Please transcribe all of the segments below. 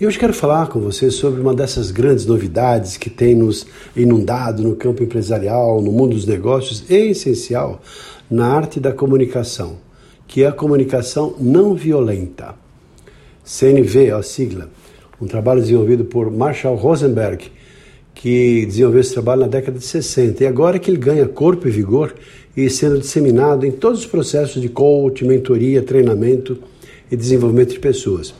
E hoje quero falar com você sobre uma dessas grandes novidades que tem nos inundado no campo empresarial, no mundo dos negócios, e essencial na arte da comunicação, que é a comunicação não violenta. CNV, a sigla, um trabalho desenvolvido por Marshall Rosenberg, que desenvolveu esse trabalho na década de 60 e agora que ele ganha corpo e vigor e sendo disseminado em todos os processos de coach, mentoria, treinamento e desenvolvimento de pessoas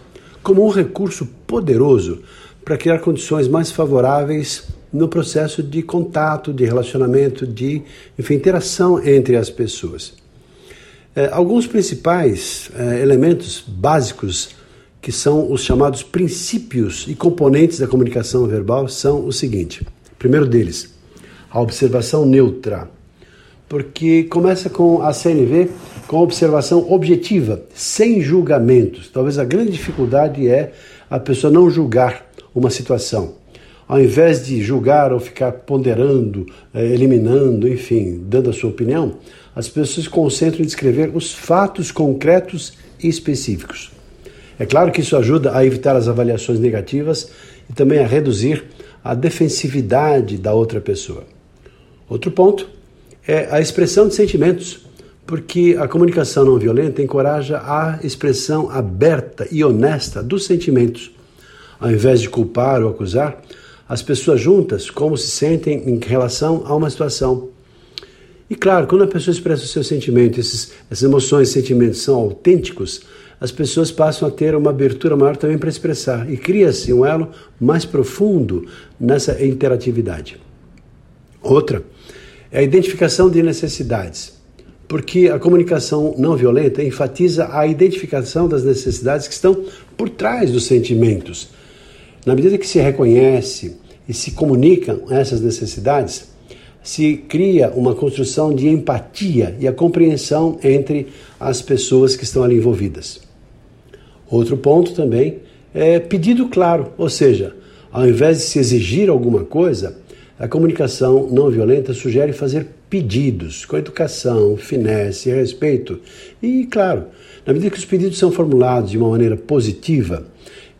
como um recurso poderoso para criar condições mais favoráveis no processo de contato, de relacionamento, de enfim, interação entre as pessoas. É, alguns principais é, elementos básicos que são os chamados princípios e componentes da comunicação verbal são o seguinte: primeiro deles, a observação neutra, porque começa com a CNV com observação objetiva, sem julgamentos. Talvez a grande dificuldade é a pessoa não julgar uma situação. Ao invés de julgar ou ficar ponderando, eh, eliminando, enfim, dando a sua opinião, as pessoas se concentram em descrever os fatos concretos e específicos. É claro que isso ajuda a evitar as avaliações negativas e também a reduzir a defensividade da outra pessoa. Outro ponto é a expressão de sentimentos porque a comunicação não violenta encoraja a expressão aberta e honesta dos sentimentos. Ao invés de culpar ou acusar, as pessoas juntas como se sentem em relação a uma situação. E claro, quando a pessoa expressa o seu sentimento, esses, essas emoções e sentimentos são autênticos, as pessoas passam a ter uma abertura maior também para expressar e cria-se um elo mais profundo nessa interatividade. Outra é a identificação de necessidades porque a comunicação não violenta enfatiza a identificação das necessidades que estão por trás dos sentimentos. Na medida que se reconhece e se comunicam essas necessidades, se cria uma construção de empatia e a compreensão entre as pessoas que estão ali envolvidas. Outro ponto também é pedido claro, ou seja, ao invés de se exigir alguma coisa, a comunicação não violenta sugere fazer pedidos com educação, finesse, respeito. E, claro, na medida que os pedidos são formulados de uma maneira positiva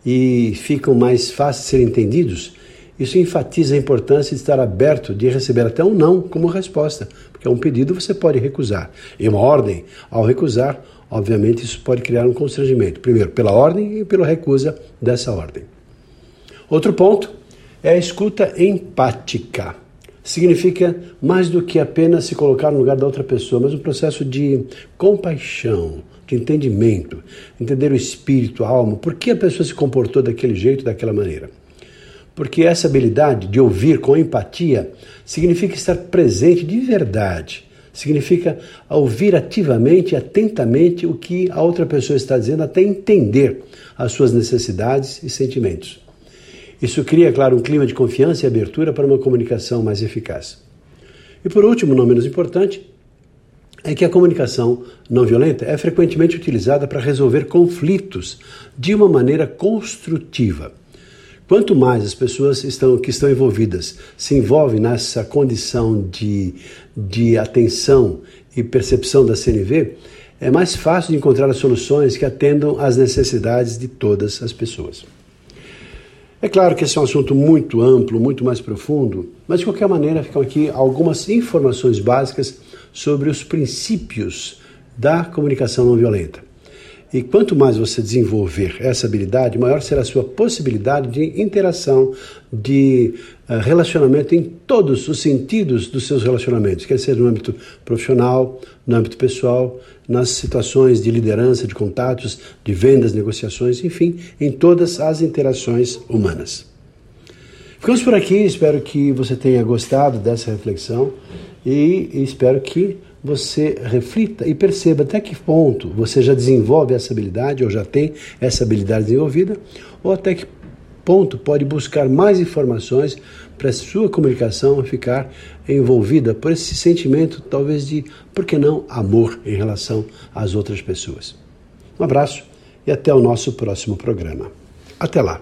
e ficam mais fáceis de serem entendidos, isso enfatiza a importância de estar aberto de receber até um não como resposta, porque um pedido você pode recusar. E uma ordem, ao recusar, obviamente isso pode criar um constrangimento, primeiro pela ordem e pela recusa dessa ordem. Outro ponto é a escuta empática significa mais do que apenas se colocar no lugar da outra pessoa, mas um processo de compaixão, de entendimento, entender o espírito, a alma, por que a pessoa se comportou daquele jeito, daquela maneira. Porque essa habilidade de ouvir com empatia significa estar presente de verdade, significa ouvir ativamente atentamente o que a outra pessoa está dizendo, até entender as suas necessidades e sentimentos. Isso cria, claro, um clima de confiança e abertura para uma comunicação mais eficaz. E por último, não menos importante, é que a comunicação não violenta é frequentemente utilizada para resolver conflitos de uma maneira construtiva. Quanto mais as pessoas estão, que estão envolvidas se envolvem nessa condição de, de atenção e percepção da CNV, é mais fácil de encontrar as soluções que atendam às necessidades de todas as pessoas. É claro que esse é um assunto muito amplo, muito mais profundo, mas de qualquer maneira ficam aqui algumas informações básicas sobre os princípios da comunicação não violenta. E quanto mais você desenvolver essa habilidade, maior será a sua possibilidade de interação, de uh, relacionamento em todos os sentidos dos seus relacionamentos, quer seja no âmbito profissional, no âmbito pessoal, nas situações de liderança, de contatos, de vendas, negociações, enfim, em todas as interações humanas. Ficamos por aqui, espero que você tenha gostado dessa reflexão e espero que você reflita e perceba até que ponto você já desenvolve essa habilidade ou já tem essa habilidade desenvolvida, ou até que ponto pode buscar mais informações para a sua comunicação ficar envolvida por esse sentimento, talvez de, por que não, amor em relação às outras pessoas. Um abraço e até o nosso próximo programa. Até lá!